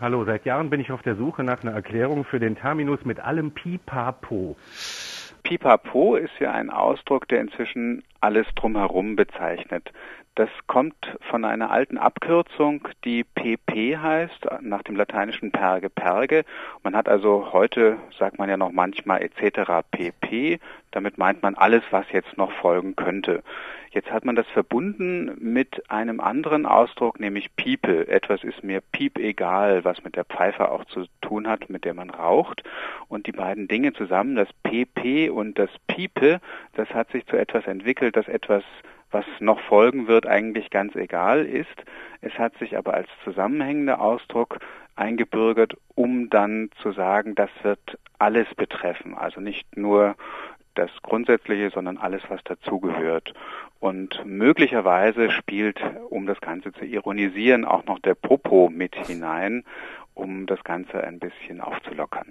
Hallo, seit Jahren bin ich auf der Suche nach einer Erklärung für den Terminus mit allem Pipapo. Pipapo ist ja ein Ausdruck, der inzwischen alles drumherum bezeichnet. Das kommt von einer alten Abkürzung, die PP heißt, nach dem lateinischen Perge Perge. Man hat also heute, sagt man ja noch manchmal etc. pp. Damit meint man alles, was jetzt noch folgen könnte. Jetzt hat man das verbunden mit einem anderen Ausdruck, nämlich Piepe. Etwas ist mir piep egal, was mit der Pfeife auch zu tun hat, mit der man raucht. Und die beiden Dinge zusammen, das PP und das Piepe, das hat sich zu etwas entwickelt, das etwas was noch folgen wird, eigentlich ganz egal ist. Es hat sich aber als zusammenhängender Ausdruck eingebürgert, um dann zu sagen, das wird alles betreffen. Also nicht nur das Grundsätzliche, sondern alles, was dazugehört. Und möglicherweise spielt, um das Ganze zu ironisieren, auch noch der Popo mit hinein, um das Ganze ein bisschen aufzulockern.